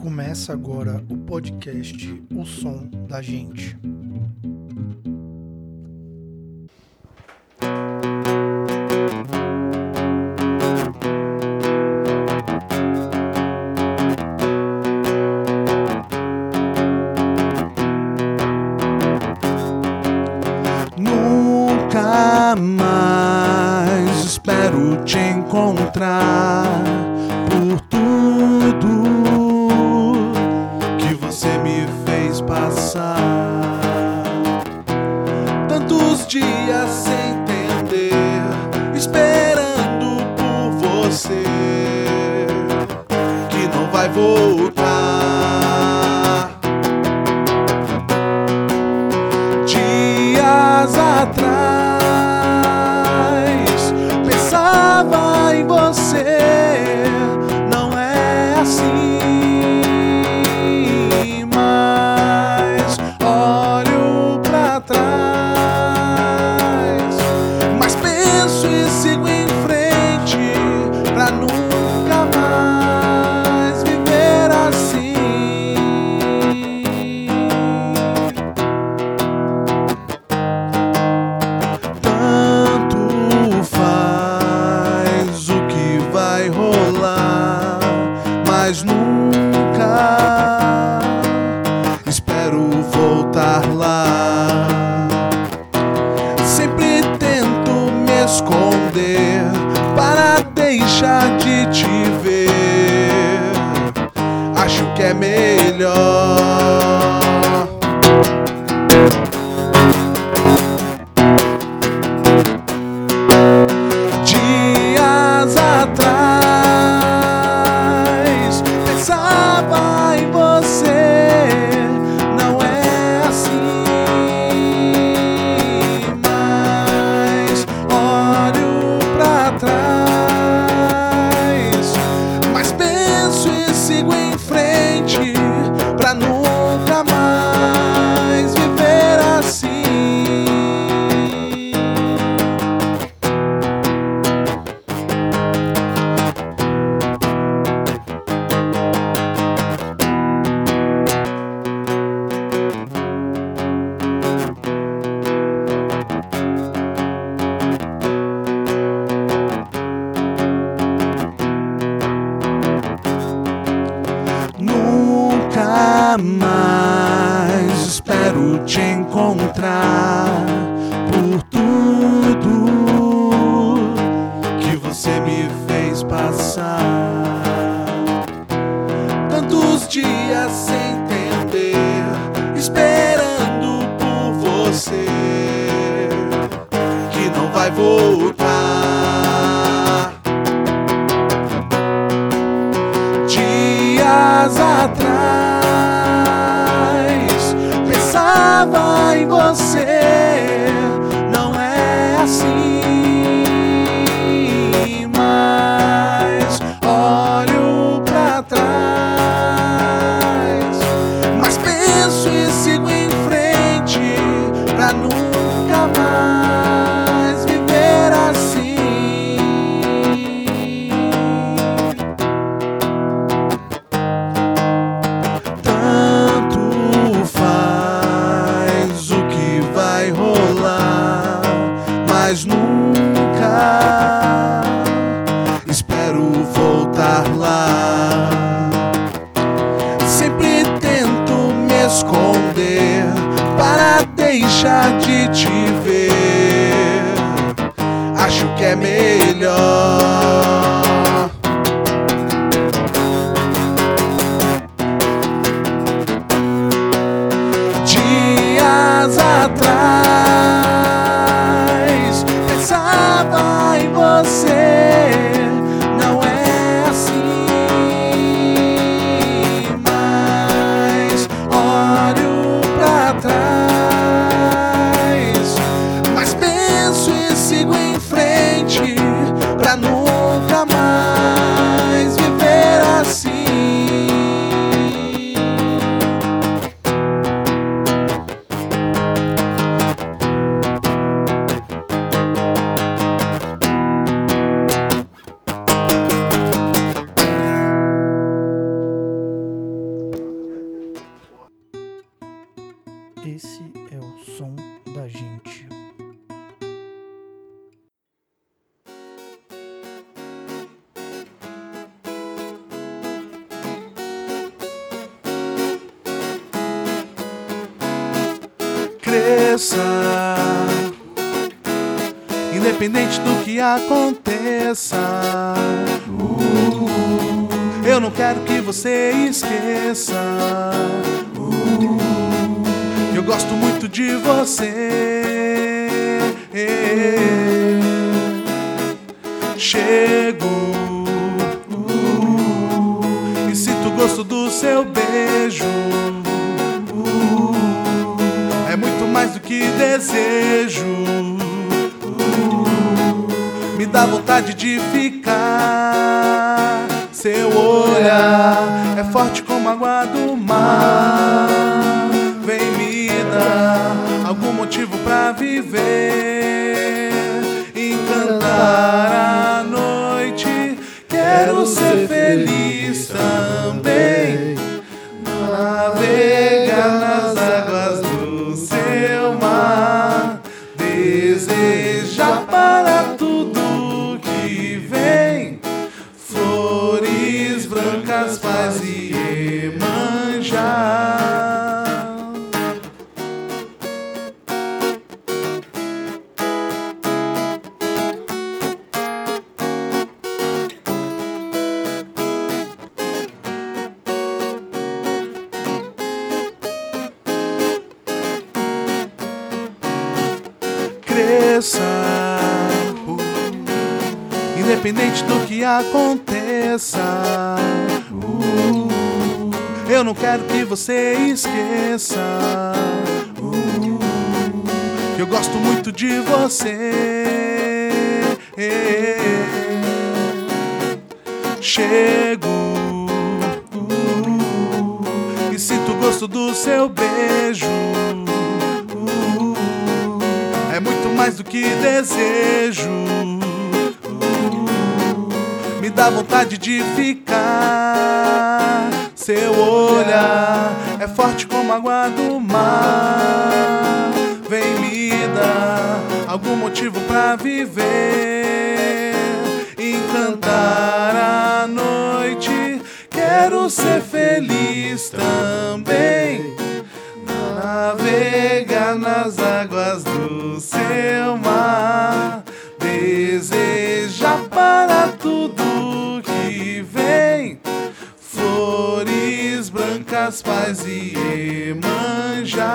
Começa agora o podcast O Som da Gente. Nunca mais espero te encontrar mais espero te encontrar. deixar de te ver. Acho que é melhor. Esse é o som da gente. Cresça, independente do que aconteça. Eu não quero que você esqueça. Eu gosto muito de você. Chego uh, e sinto o gosto do seu beijo. Uh, é muito mais do que desejo. Me dá vontade de ficar. Seu olhar é forte como a água do mar. Dar algum motivo pra viver, encantar a noite. Quero ser feliz também. Cresça, uh, independente do que aconteça. Uh, eu não quero que você esqueça. Uh, que eu gosto muito de você. Chego uh, e sinto o gosto do seu beijo. Mais do que desejo. Uh, me dá vontade de ficar. Seu olhar é forte como a água do mar. Vem me dar algum motivo pra viver, encantar a noite. Quero ser feliz também. Navegar nas águas do seu mar, desejar para tudo que vem flores brancas, paz e Iemanjá.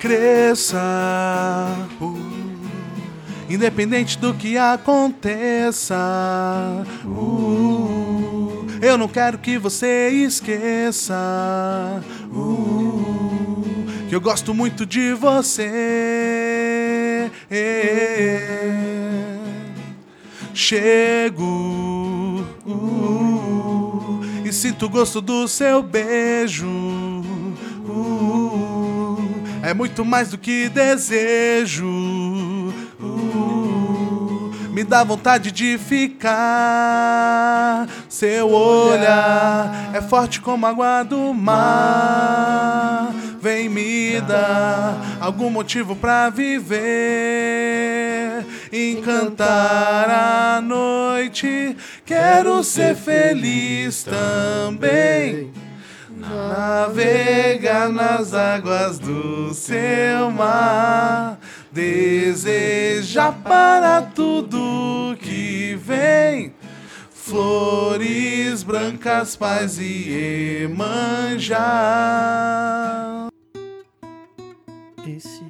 Cresça, uh, independente do que aconteça. Uh, eu não quero que você esqueça. Uh, que eu gosto muito de você. Chego uh, e sinto o gosto do seu beijo. É muito mais do que desejo. Uh, me dá vontade de ficar. Seu olhar é forte como a água do mar. Vem me dar algum motivo pra viver, encantar a noite. Quero ser feliz também. Navegar nas águas do seu mar, desejar para tudo que vem flores brancas, paz e Iemanjá. Esse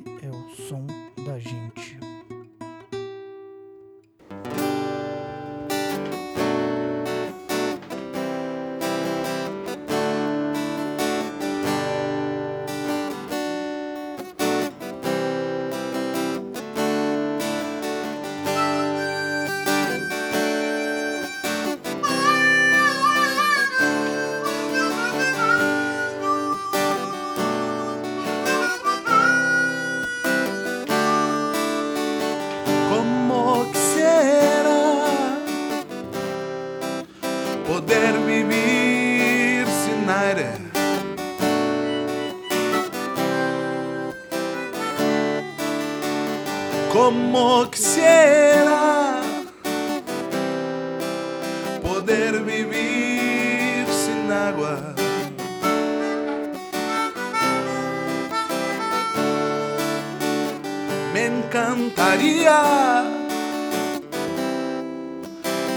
Como quisiera poder vivir sin agua. Me encantaría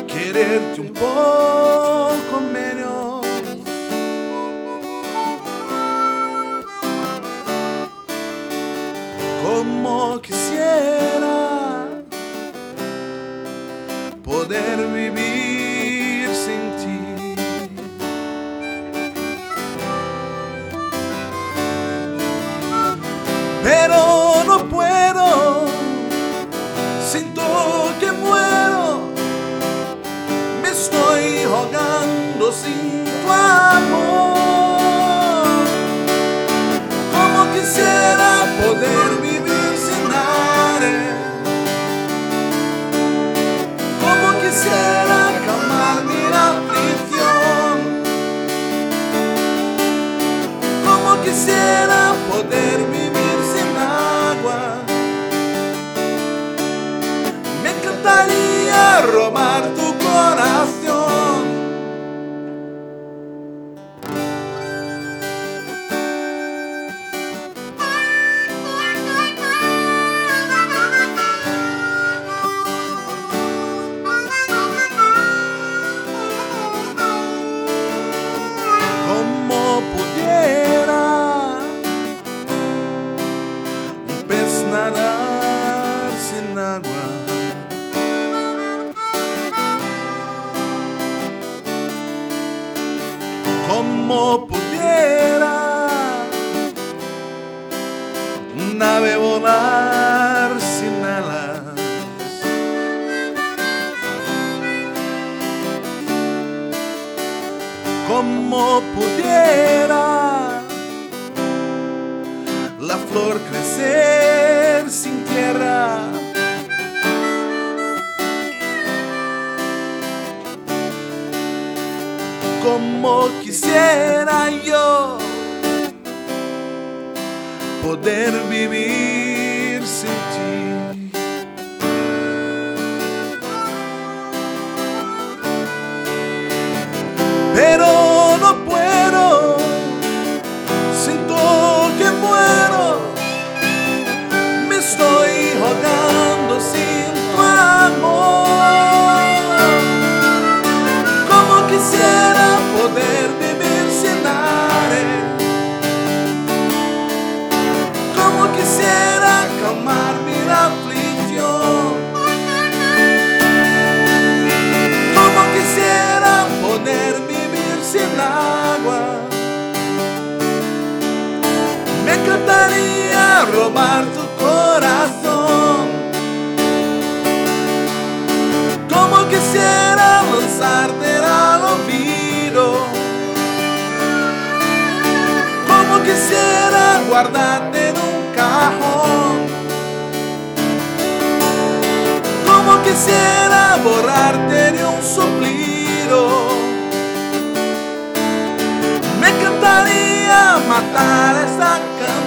quererte un poco menos. Como quisiera poder vivir Como pudiera un ave volar sin alas. como pudiera Como quisiera yo poder vivir robar tu corazón. Como quisiera lanzarte al olvido. Como quisiera guardarte en un cajón. Como quisiera borrarte de un suplido. Me encantaría matar esta canción.